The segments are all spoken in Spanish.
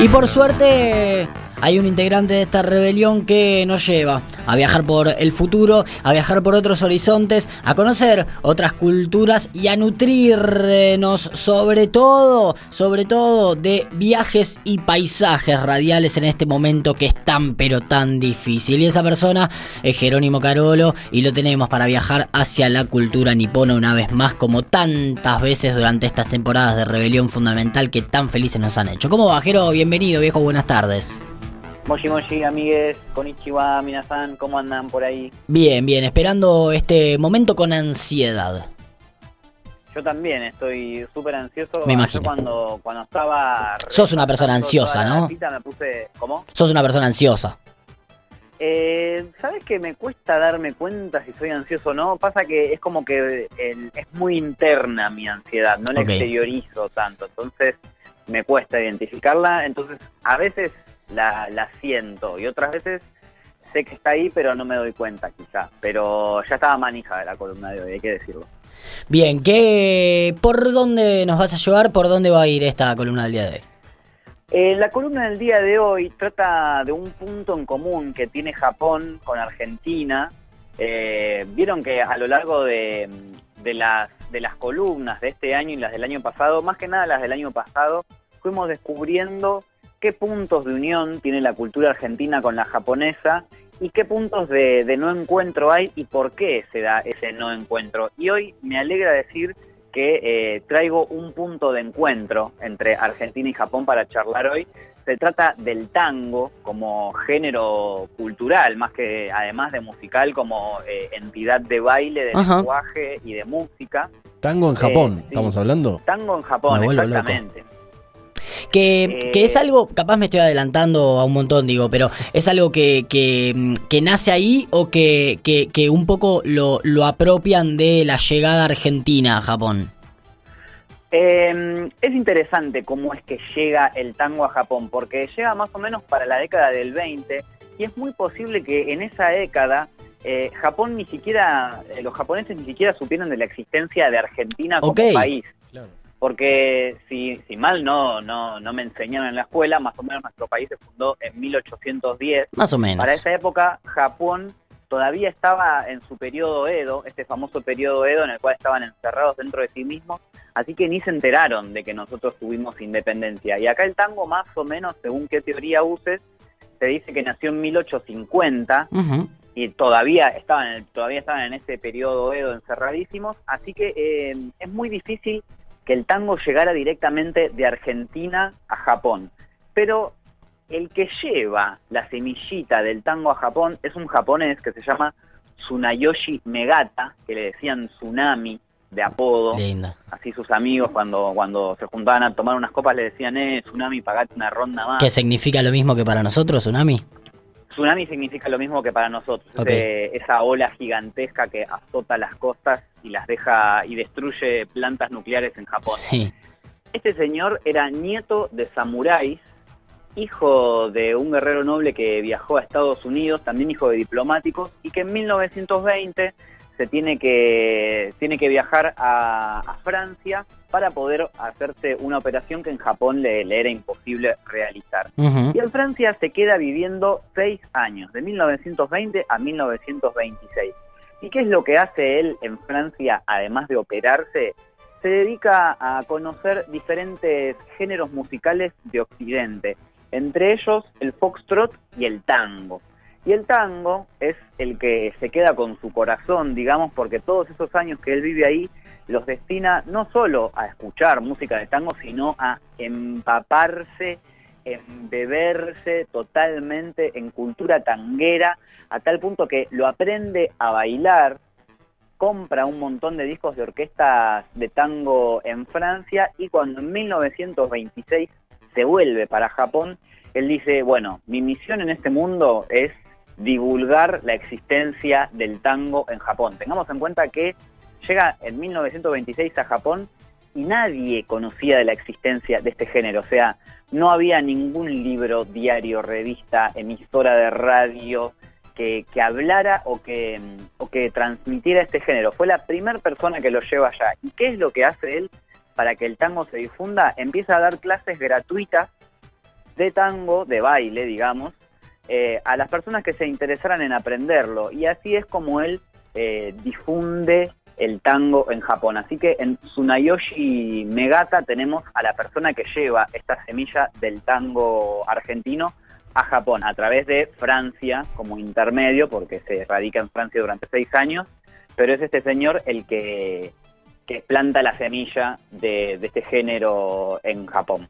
Y por suerte hay un integrante de esta rebelión que nos lleva a viajar por el futuro, a viajar por otros horizontes, a conocer otras culturas y a nutrirnos sobre todo, sobre todo de viajes y paisajes radiales en este momento que es tan pero tan difícil. Y esa persona es Jerónimo Carolo y lo tenemos para viajar hacia la cultura nipona una vez más como tantas veces durante estas temporadas de rebelión fundamental que tan felices nos han hecho. ¿Cómo va, Jero? Bienvenido, viejo, buenas tardes. Moshi Moshi, amigues, Konichiwa, Minasan, ¿cómo andan por ahí? Bien, bien, esperando este momento con ansiedad. Yo también estoy súper ansioso. Me imagino. Yo cuando, cuando estaba... Sos una persona ansiosa, ¿no? cita me puse... ¿Cómo? Sos una persona ansiosa. Eh, ¿Sabes que me cuesta darme cuenta si soy ansioso o no? Pasa que es como que el- es muy interna mi ansiedad, no la exteriorizo tanto, entonces me cuesta identificarla, entonces a veces la, la siento y otras veces sé que está ahí pero no me doy cuenta quizá, pero ya estaba manija de la columna de hoy, hay que decirlo. Bien, ¿qué, ¿por dónde nos vas a llevar? ¿Por dónde va a ir esta columna del día de hoy? Eh, la columna del día de hoy trata de un punto en común que tiene Japón con Argentina. Eh, Vieron que a lo largo de, de las, de las columnas de este año y las del año pasado, más que nada las del año pasado, fuimos descubriendo qué puntos de unión tiene la cultura argentina con la japonesa y qué puntos de, de no encuentro hay y por qué se da ese no encuentro. Y hoy me alegra decir que eh, traigo un punto de encuentro entre Argentina y Japón para charlar hoy. Se trata del tango como género cultural, más que además de musical, como eh, entidad de baile, de Ajá. lenguaje y de música. Tango en Japón, Eh, sí. ¿estamos hablando? Tango en Japón, loco. Que, Eh, que es algo, capaz me estoy adelantando a un montón, digo, pero es algo que, que, que nace ahí o que, que, que un poco lo, lo apropian de la llegada argentina a Japón. Eh, es interesante cómo es que llega el tango a Japón, porque llega más o menos para la década del 20 y es muy posible que en esa década eh, Japón ni siquiera, eh, los japoneses ni siquiera supieran de la existencia de Argentina como Ok. país. Porque si, si mal no, no, no me enseñaron en la escuela, más o menos nuestro país se fundó en 1810 Más o menos. para esa época, Japón todavía estaba en su periodo Edo, este famoso periodo Edo en el cual estaban encerrados dentro de sí mismos, así que ni se enteraron de que nosotros tuvimos independencia. Y acá el tango, más o menos, según qué teoría uses, se dice que nació en 1850 Ujú. y todavía estaban todavía estaban en ese periodo Edo encerradísimos, así que eh, es muy difícil que el tango llegara directamente de Argentina a Japón. Pero el que lleva la semillita del tango a Japón es un japonés que se llama Tsunayoshi Megata, que le decían Tsunami de apodo. Linda. Así sus amigos cuando, cuando se juntaban a tomar unas copas le decían, eh, Tsunami, pagate una ronda más. ¿Qué significa lo mismo que para nosotros, Tsunami? Tsunami significa lo mismo que para nosotros, esa ola gigantesca que azota las costas y las deja y destruye plantas nucleares en Japón. Sí. Este señor era nieto de samuráis, hijo de un guerrero noble que viajó a Estados Unidos, también hijo de diplomáticos, y que en 1920 se tiene que, tiene que viajar a, a Francia para poder hacerse una operación que en Japón le, le era imposible realizar. Y en Francia se queda viviendo seis años, de 1920 a 1926. ¿Y qué es lo que hace él en Francia, además de operarse? Se dedica a conocer diferentes géneros musicales de Occidente, entre ellos el foxtrot y el tango. Y el tango es el que se queda con su corazón, digamos, porque todos esos años que él vive ahí los destina no solo a escuchar música de tango, sino a empaparse, embeberse totalmente en cultura tanguera, a tal punto que lo aprende a bailar, compra un montón de discos de orquestas de tango en Francia y cuando en 1926 se vuelve para Japón, él dice, bueno, mi misión en este mundo es divulgar la existencia del tango en Japón. Tengamos en cuenta que llega en 1926 a Japón y nadie conocía de la existencia de este género, o sea, no había ningún libro, diario, revista, emisora de radio que, que hablara o que, o que transmitiera este género. Fue la primera persona que lo lleva allá. ¿Y qué es lo que hace él para que el tango se difunda? Empieza a dar clases gratuitas de tango, de baile, digamos, eh, a las personas que se interesaran en aprenderlo. Y así es como él eh, difunde el tango en Japón. Así que en Tsunayoshi Megata tenemos a la persona que lleva esta semilla del tango argentino a Japón a través de Francia como intermedio, porque se radica en Francia durante seis años, pero es este señor el que, planta la semilla de este género en Japón.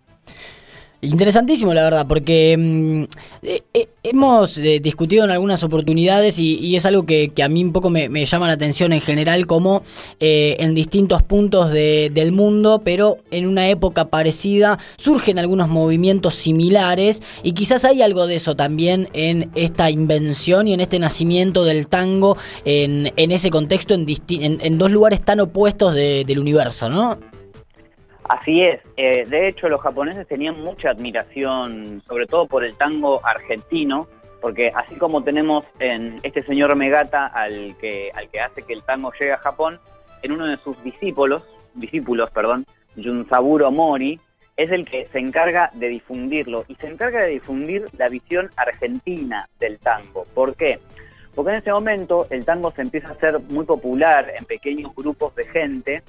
Interesantísimo, la verdad, porque mm, eh, eh, hemos eh, discutido en algunas oportunidades y, es algo que, a mí un poco me, llama la atención en general, como en distintos puntos del mundo, pero en una época parecida, surgen algunos movimientos similares y quizás hay algo de eso también en esta invención y en este nacimiento del tango en, ese contexto, en, en, dos lugares tan opuestos del universo, ¿no? Así es. Eh, de hecho, los japoneses tenían mucha admiración, sobre todo por el tango argentino, porque así como tenemos en este señor Megata al que, al que hace que el tango llegue a Japón, en uno de sus discípulos, discípulos, perdón, Junsaburo Mori, es el que se encarga de difundirlo y se encarga de difundir la visión argentina del tango. ¿Por qué? Porque en ese momento el tango se empieza a hacer muy popular en pequeños grupos de gente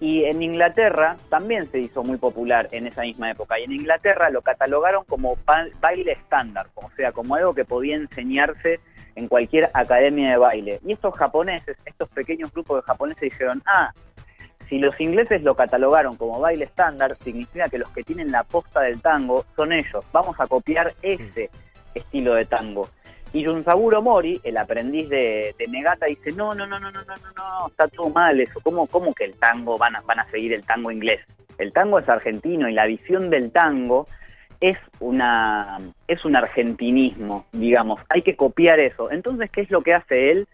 y en Inglaterra también se hizo muy popular en esa misma época. Y en Inglaterra lo catalogaron como baile estándar, o sea, como algo que podía enseñarse en cualquier academia de baile. Y estos japoneses, estos pequeños grupos de japoneses dijeron, ah, si los ingleses lo catalogaron como baile estándar, significa que los que tienen la posta del tango son ellos. Vamos a copiar ese estilo de tango. Y Junsaburo Mori, el aprendiz de, Negata, dice, no, no, no, no, no, no, no, no, está todo mal eso. ¿Cómo, cómo que el tango van a, van a seguir el tango inglés? El tango es argentino y la visión del tango es una es un argentinismo, digamos. Hay que copiar eso. Entonces, ¿qué es lo que hace él?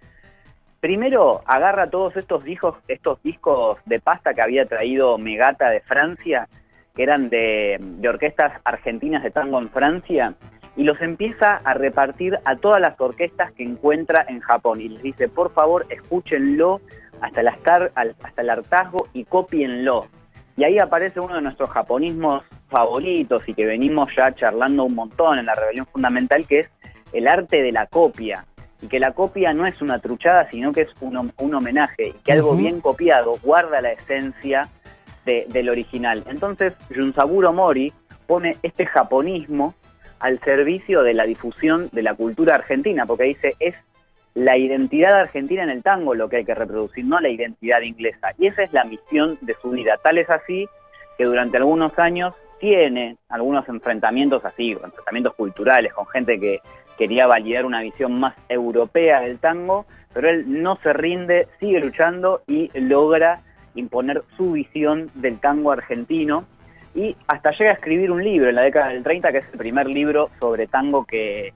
Primero agarra todos estos discos, estos discos de pasta que había traído Megata de Francia, que eran de, de orquestas argentinas de tango en Francia, y los empieza a repartir a todas las orquestas que encuentra en Japón y les dice, por favor, escúchenlo hasta el, hasta el hartazgo y copienlo. Y ahí aparece uno de nuestros japonismos favoritos y que venimos ya charlando un montón en la Rebelión Fundamental, que es el arte de la copia. Y que la copia no es una truchada, sino que es un, un homenaje. Y que algo bien copiado guarda la esencia del original. Entonces, Junsaburo Mori pone este japonismo al servicio de la difusión de la cultura argentina, porque dice, es la identidad argentina en el tango lo que hay que reproducir, no la identidad inglesa. Y esa es la misión de su vida. Tal es así que durante algunos años tiene algunos enfrentamientos así, enfrentamientos culturales con gente que quería validar una visión más europea del tango, pero él no se rinde, sigue luchando y logra imponer su visión del tango argentino y hasta llega a escribir un libro en la década del 30, que es el primer libro sobre tango que,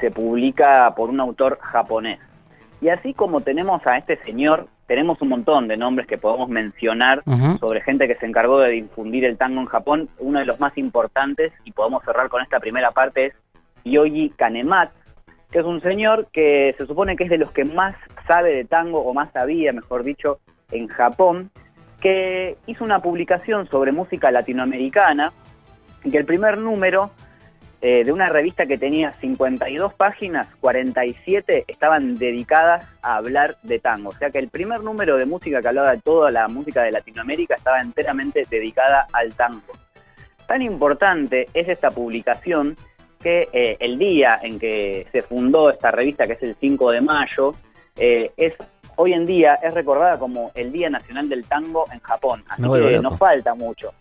se publica por un autor japonés. Y así como tenemos a este señor, tenemos un montón de nombres que podemos mencionar sobre gente que se encargó de difundir el tango en Japón. Uno de los más importantes, y podemos cerrar con esta primera parte, es Yoji Kanematsu, que es un señor que se supone que es de los que más sabe de tango, o más sabía, mejor dicho, en Japón, que hizo una publicación sobre música latinoamericana, y que el primer número eh, de una revista que tenía 52 páginas, 47 estaban dedicadas a hablar de tango. O sea que el primer número de música que hablaba de toda la música de Latinoamérica estaba enteramente dedicada al tango. Tan importante es esta publicación que eh, el día en que se fundó esta revista, que es el 5 de mayo, eh, es hoy en día es recordada como el Día Nacional del Tango en Japón. Así que nos falta mucho.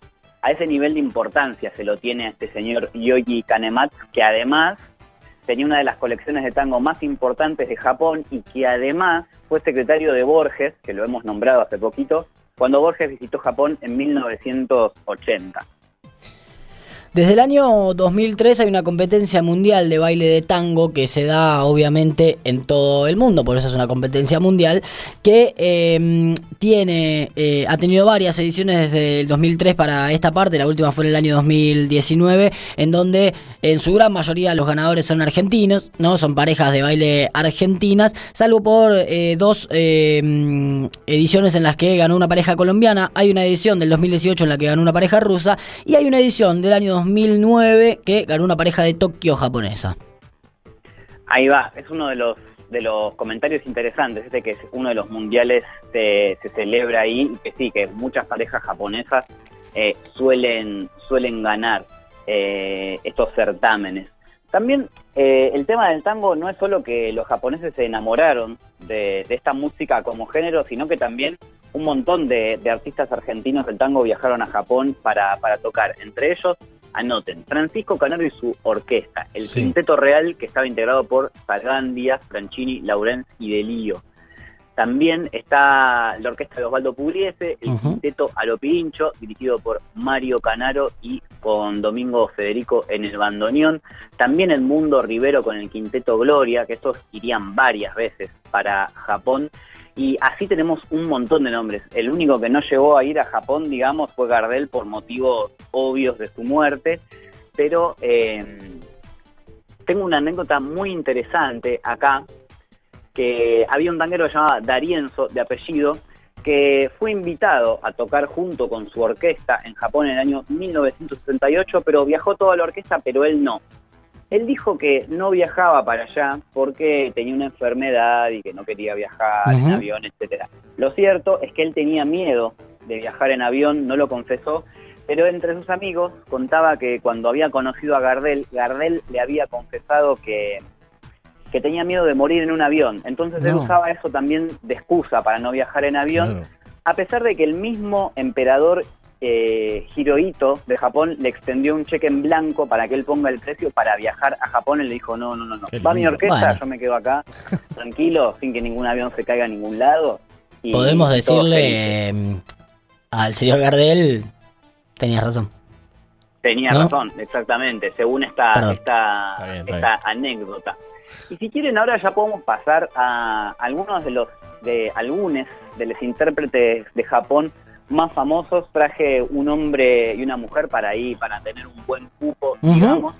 A ese nivel de importancia se lo tiene este señor Yoji Kanematsu, que además tenía una de las colecciones de tango más importantes de Japón y que además fue secretario de Borges, que lo hemos nombrado hace poquito, cuando Borges visitó Japón en 1980. Desde el año 2003 hay una competencia mundial de baile de tango que se da obviamente en todo el mundo, por eso es una competencia mundial, que em, tiene, eh, ha tenido varias ediciones desde el 2003 para esta parte, la última fue en el año 2019, en donde en su gran mayoría los ganadores son argentinos, ¿no? Son parejas de baile argentinas, salvo por eh, dos em, ediciones en las que ganó una pareja colombiana, hay una edición del 2018 en la que ganó una pareja rusa y hay una edición del año 2009 que ganó una pareja de Tokio japonesa. Ahí va, es uno de los de los comentarios interesantes, este que es uno de los mundiales se, celebra ahí, que sí, que muchas parejas japonesas eh, suelen, suelen ganar eh, estos certámenes. También eh, el tema del tango no es solo que los japoneses se enamoraron de, esta música como género, sino que también un montón de, artistas argentinos del tango viajaron a Japón para, tocar. Entre ellos, anoten, Francisco Canaro y su orquesta, el quinteto real que estaba integrado por Salgán Díaz, Franchini, Laurens y Delío. También está la orquesta de Osvaldo Pugliese, el quinteto Alopincho, dirigido por Mario Canaro y con Domingo Federico en el bandoneón. También el Mundo Rivero con el quinteto Gloria, que estos irían varias veces para Japón. Y así tenemos un montón de nombres. El único que no llegó a ir a Japón, digamos, fue Gardel por motivos obvios de su muerte. Pero eh, tengo una anécdota muy interesante acá que había un tanguero llamado Darienzo, de apellido, que fue invitado a tocar junto con su orquesta en Japón en el año 1968, pero viajó toda la orquesta, pero él no. Él dijo que no viajaba para allá porque tenía una enfermedad y que no quería viajar en avión, etc. Lo cierto es que él tenía miedo de viajar en avión, no lo confesó, pero entre sus amigos contaba que cuando había conocido a Gardel, Gardel le había confesado que que tenía miedo de morir en un avión. Entonces él usaba eso también de excusa para no viajar en avión, a pesar de que el mismo emperador eh, Hirohito de Japón le extendió un cheque en blanco para que él ponga el precio para viajar a Japón. Él le dijo, no, no, no, no. va mi orquesta, yo me quedo acá, tranquilo, sin que ningún avión se caiga a ningún lado. Podemos decirle em, al señor Gardel, tenías razón. Tenía razón, exactamente, según esta, esta, esta anécdota. Y si quieren, ahora ya podemos pasar a algunos de los, de algunos de los intérpretes de Japón más famosos. Traje un hombre y una mujer para ahí, para tener un buen cupo, digamos.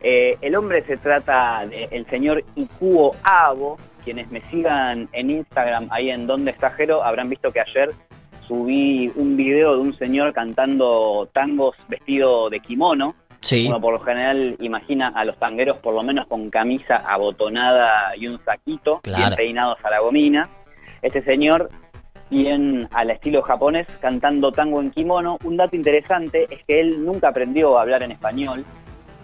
Eh, el hombre se trata del señor Ikuo Abo. Quienes me sigan en Instagram, ahí en Donde está Jero, habrán visto que ayer subí un video de un señor cantando tangos vestido de kimono. Uno por lo general imagina a los tangueros por lo menos con camisa abotonada y un saquito, bien peinados a la gomina. Este señor, bien al estilo japonés, cantando tango en kimono. Un dato interesante es que él nunca aprendió a hablar en español,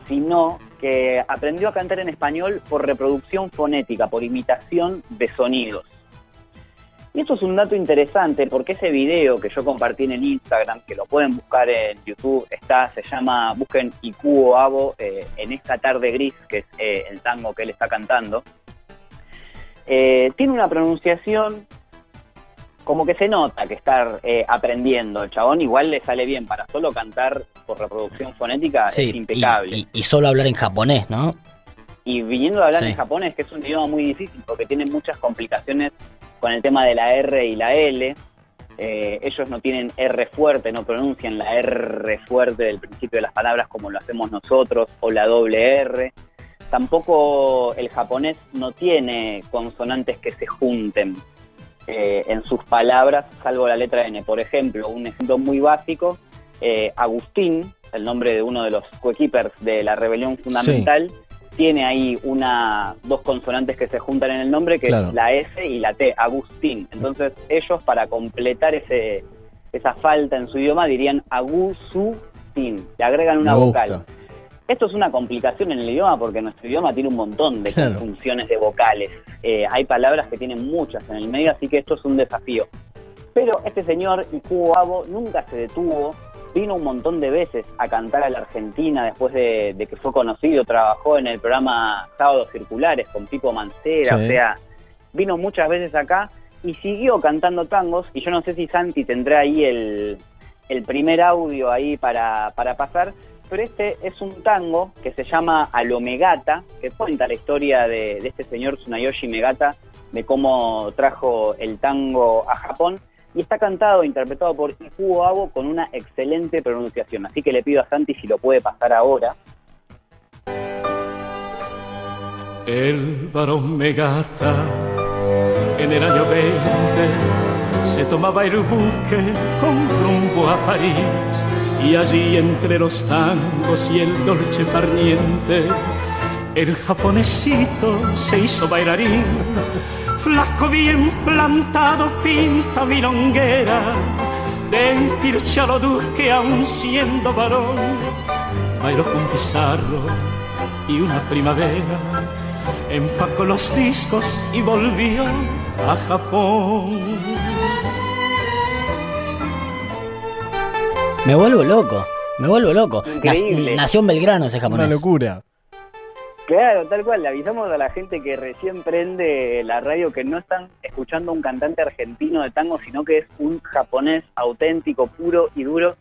sino que aprendió a cantar en español por reproducción fonética, por imitación de sonidos. Y esto es un dato interesante porque ese video que yo compartí en el Instagram, que lo pueden buscar en YouTube, está, se llama, busquen Ikuo Abo eh, en esta tarde gris, que es eh, el tango que él está cantando. Eh, tiene una pronunciación como que se nota que está aprendiendo. El chabón igual le sale bien para solo cantar por reproducción fonética, es impecable. Y, solo hablar en japonés, ¿no? Y viniendo a hablar en japonés, que es un idioma muy difícil porque tiene muchas complicaciones con el tema de la R y la L. Eh, ellos no tienen R fuerte, no pronuncian la R fuerte del principio de las palabras como lo hacemos nosotros, o la doble R. Tampoco el japonés no tiene consonantes que se junten eh, en sus palabras, salvo la letra N. Por ejemplo, un ejemplo muy básico, eh, Agustín, el nombre de uno de los coequippers de la rebelión fundamental, tiene ahí una dos consonantes que se juntan en el nombre, que es la S y la T, Agustín. Entonces ellos para completar ese esa falta en su idioma dirían Agustín, le agregan una vocal. Esto es una complicación en el idioma porque nuestro idioma tiene un montón de funciones de vocales. Eh, hay palabras que tienen muchas en el medio, así que esto es un desafío. Pero este señor, Ikuo Abo, nunca se detuvo vino un montón de veces a cantar a la Argentina después de, que fue conocido, trabajó en el programa Sábados Circulares con Pipo Mancera, o sea, vino muchas veces acá y siguió cantando tangos y yo no sé si Santi tendrá ahí el, primer audio ahí para, para pasar, pero este es un tango que se llama Alomegata, que cuenta la historia de, este señor Tsunayoshi Megata, de cómo trajo el tango a Japón y está cantado e interpretado por Ikuo Abo con una excelente pronunciación. Así que le pido a Santi si lo puede pasar ahora. El varón Megata en el año 20 se tomaba el buque con rumbo a París y allí entre los tangos y el dolce farniente el japonesito se hizo bailarín flaco bien plantado pinta milonguera de empirchado duque aún siendo varón bailó con Pizarro y una primavera empacó los discos y volvió a Japón. Me vuelvo loco, me vuelvo loco. Increíble. nació en Belgrano ese japonés. Una locura. Claro, tal cual. Le avisamos a la gente que recién prende la radio que no están escuchando a un cantante argentino de tango, sino que es un japonés auténtico, puro y duro,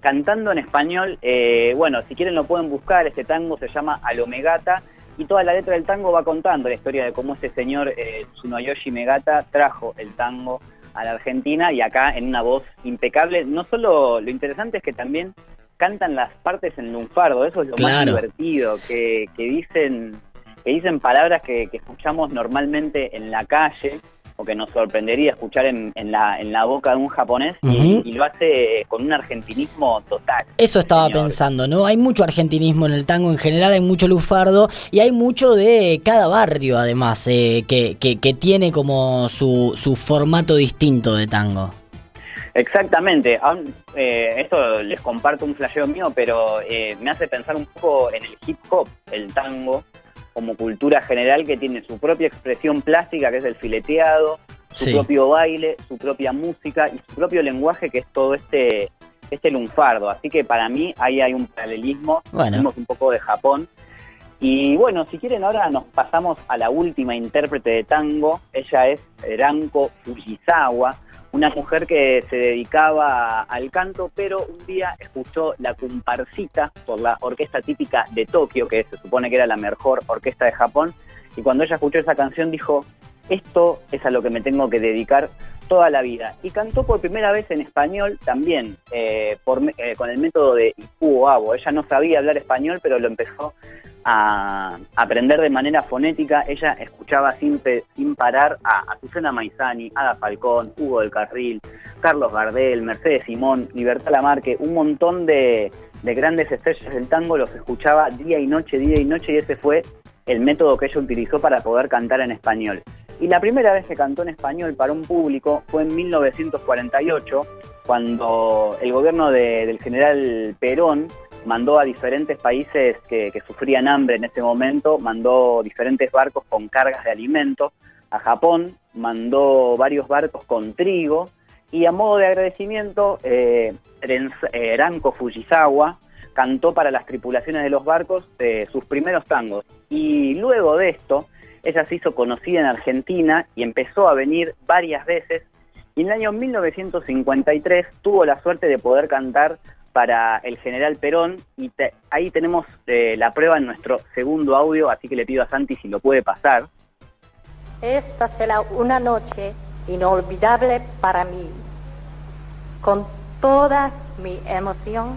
cantando en español. Eh, bueno, si quieren lo pueden buscar. Este tango se llama Alomegata y toda la letra del tango va contando la historia de cómo este señor eh, Tsunoyoshi Megata trajo el tango a la Argentina y acá en una voz impecable. No solo lo interesante es que también cantan las partes en lunfardo, eso es lo más divertido, que, que dicen que dicen palabras que, que escuchamos normalmente en la calle o que nos sorprendería escuchar en, en la, en la boca de un japonés y- lo hace con un argentinismo total. Eso estaba Señor. pensando, ¿no? Hay mucho argentinismo en el tango en general, hay mucho lufardo y hay mucho de cada barrio además, eh, que, que- que tiene como su, su formato distinto de tango. Exactamente. Aún, eh, esto les comparto un flasheo mío, pero eh, me hace pensar un poco en el hip hop, el tango, como cultura general que tiene su propia expresión plástica, que es el fileteado, su Sí. propio baile, su propia música y su propio lenguaje, que es todo este, este lunfardo. Así que para mí ahí hay un paralelismo. Bueno. Vimos un poco de Japón. Y bueno, si quieren ahora nos pasamos a la última intérprete de tango. Ella es Ranko Fujisawa, una mujer que se dedicaba al canto, pero un día escuchó la comparsita por la orquesta típica de Tokio, que se supone que era la mejor orquesta de Japón, y cuando ella escuchó esa canción dijo, esto es a lo que me tengo que dedicar toda la vida. Y cantó por primera vez en español también, eh, eh, con el método de Ipu Abo. Ella no sabía hablar español, pero lo empezó a aprender de manera fonética. Ella escuchaba sin, parar a Azucena Maizani, Ada Falcón, Hugo del Carril, Carlos Gardel, Mercedes Simón, Libertad Lamarque, un montón de, de grandes estrellas del tango los escuchaba día y noche, día y noche, y ese fue el método que ella utilizó para poder cantar en español. Y la primera vez que cantó en español para un público fue en 1948, cuando el gobierno de- del general Perón mandó a diferentes países que, sufrían hambre en ese momento, mandó diferentes barcos con cargas de alimentos. A Japón mandó varios barcos con trigo y a modo de agradecimiento, eh, eh, Ranko Fujisawa cantó para las tripulaciones de los barcos eh, sus primeros tangos. Y luego de esto, ella se hizo conocida en Argentina y empezó a venir varias veces. Y en el año 1953 tuvo la suerte de poder cantar para el general Perón y te- ahí tenemos eh, la prueba en nuestro segundo audio, así que le pido a Santi si lo puede pasar. Esta será una noche inolvidable para mí. Con toda mi emoción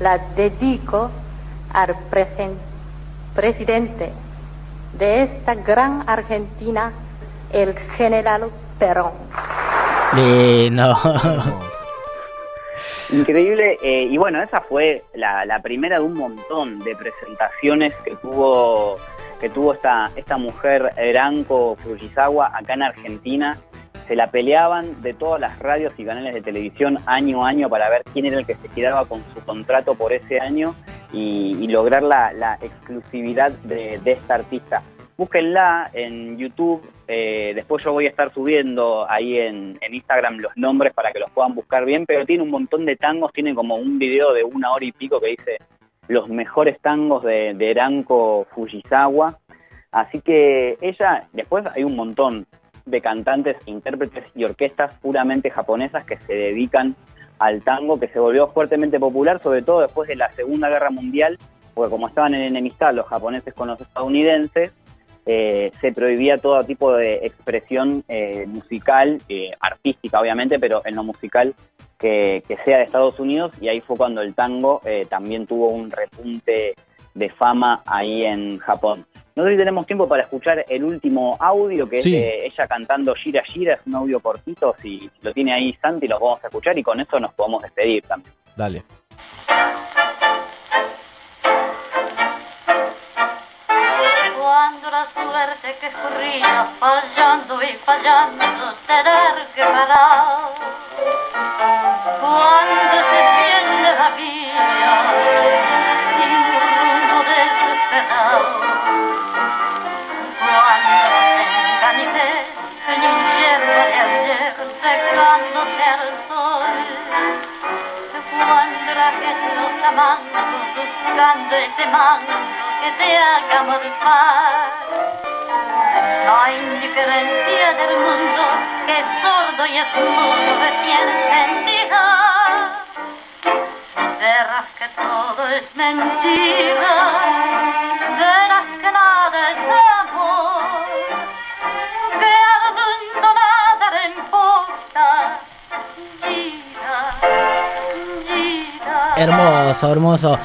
la dedico al presen- presidente de esta gran Argentina, el general Perón. Lindo. Increíble, eh, y bueno, esa fue la, primera de un montón de presentaciones que tuvo que tuvo esta, esta mujer Ranko Fujisawa acá en Argentina. Se la peleaban de todas las radios y canales de televisión año a año para ver quién era el que se quedaba con su contrato por ese año y, lograr la, la exclusividad de, de esta artista. Búsquenla en YouTube, eh, después yo voy a estar subiendo ahí en, Instagram los nombres para que los puedan buscar bien, pero tiene un montón de tangos, tiene como un video de una hora y pico que dice los mejores tangos de, de Ranko Fujisawa. Así que ella, después hay un montón de cantantes, intérpretes y orquestas puramente japonesas que se dedican al tango, que se volvió fuertemente popular, sobre todo después de la Segunda Guerra Mundial, porque como estaban en enemistad los japoneses con los estadounidenses, eh, se prohibía todo tipo de expresión eh, musical, eh, artística obviamente, pero en lo musical que, que sea de Estados Unidos, y ahí fue cuando el tango eh, también tuvo un repunte de fama ahí en Japón. No sé si tenemos tiempo para escuchar el último audio, que Sí. es de ella cantando Gira Gira, es un audio cortito, si lo tiene ahí Santi, los vamos a escuchar y con eso nos podemos despedir también. Dale. La suerte que corría fallando y fallando tener que parar. Cuando se pierde la vida sin rumbo desesperado. Cuando se engañé en un cielo de ayer secándose al sol. Cuando la gente lo está amando, buscando ese manto que te haga morfar. La indiferencia del mundo que es sordo y es mudo recién sentida. Verás que todo es mentira, Hermoso, hermoso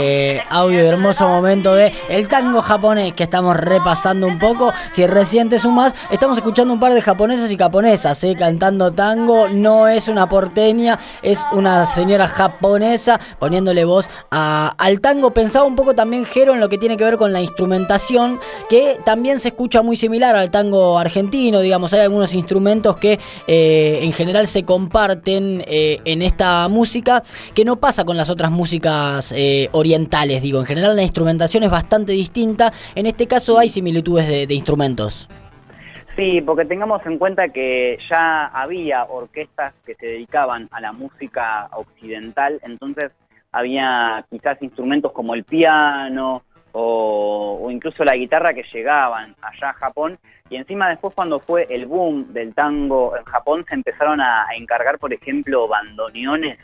eh, audio, hermoso momento de el tango japonés que estamos repasando un poco. Si recién te sumas, estamos escuchando un par de japoneses y japonesas eh, cantando tango. No es una porteña, es una señora japonesa poniéndole voz al tango. Pensaba un poco también, Jero, en lo que tiene que ver con la instrumentación, que también se escucha muy similar al tango argentino. Digamos, hay algunos instrumentos que eh, en general se comparten eh, en esta música que no pasa con las otras músicas eh, orientales. Digo, en general la instrumentación es bastante distinta. En este caso hay similitudes de, instrumentos. Sí, porque tengamos en cuenta que ya había orquestas que se dedicaban a la música occidental, entonces había quizás instrumentos como el piano o, o incluso la guitarra que llegaban allá a Japón y encima después cuando fue el boom del tango en Japón se empezaron a, a encargar, por ejemplo, bandoneones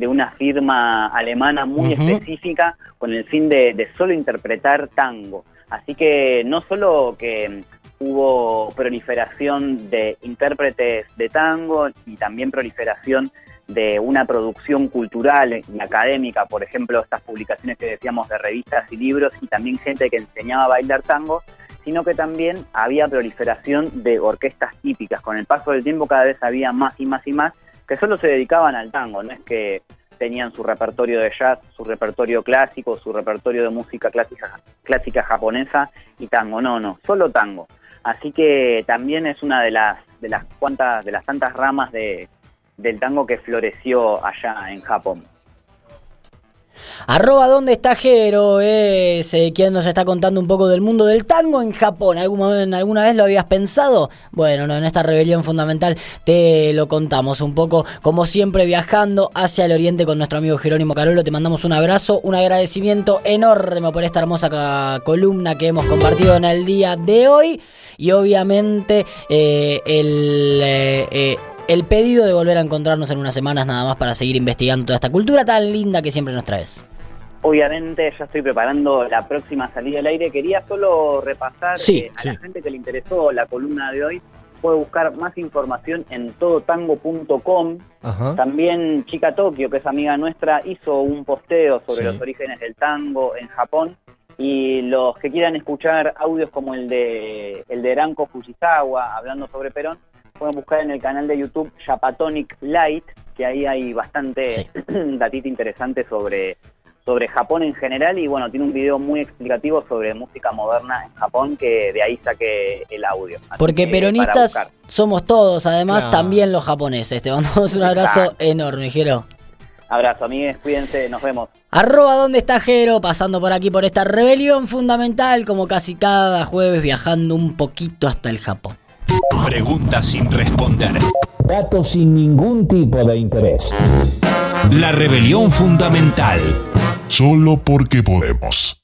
de una firma alemana muy específica con el fin de, de solo interpretar tango. Así que no solo que hubo proliferación de intérpretes de tango y también proliferación de una producción cultural y académica, por ejemplo, estas publicaciones que decíamos de revistas y libros, y también gente que enseñaba a bailar tango, sino que también había proliferación de orquestas típicas. Con el paso del tiempo cada vez había más y más y más que solo se dedicaban al tango, no es que tenían su repertorio de jazz, su repertorio clásico, su repertorio de música clásica, clásica japonesa y tango, no, no, solo tango. Así que también es una de las de las cuantas de las tantas ramas de, del tango que floreció allá en Japón. Arroba dónde está Jero, es eh, quien nos está contando un poco del mundo del tango en Japón. ¿Algún- ¿Alguna vez lo habías pensado? Bueno, no, en esta rebelión fundamental te lo contamos un poco, como siempre viajando hacia el oriente con nuestro amigo Jerónimo Carolo. Te mandamos un abrazo, un agradecimiento enorme por esta hermosa columna que hemos compartido en el día de hoy. Y obviamente eh, el... eh, eh, el pedido de volver a encontrarnos en unas semanas nada más para seguir investigando toda esta cultura tan linda que siempre nos traes. Obviamente ya estoy preparando la próxima salida al aire. Quería solo repasar Sí, eh, a la gente que le interesó la columna de hoy. Puede buscar más información en todotango.com. También Chica Tokio, que es amiga nuestra, hizo un posteo sobre Sí. los orígenes del tango en Japón. Y los que quieran escuchar audios como el de el de Eranko Fujisawa hablando sobre Perón, pueden buscar en el canal de YouTube Japatonic Light, que ahí hay bastante Sí. datita interesante sobre, sobre Japón en general. Y bueno, tiene un video muy explicativo sobre música moderna en Japón, que de ahí saqué el audio. Así Porque peronistas somos todos, además Claro. también los japoneses. Te mandamos un abrazo Exacto. enorme, Jero. Abrazo, amigues, cuídense, nos vemos. Arroba dónde está Jero, pasando por aquí por esta rebelión fundamental, como casi cada jueves viajando un poquito hasta el Japón. Preguntas sin responder. Datos sin ningún tipo de interés. La rebelión fundamental. Solo porque podemos.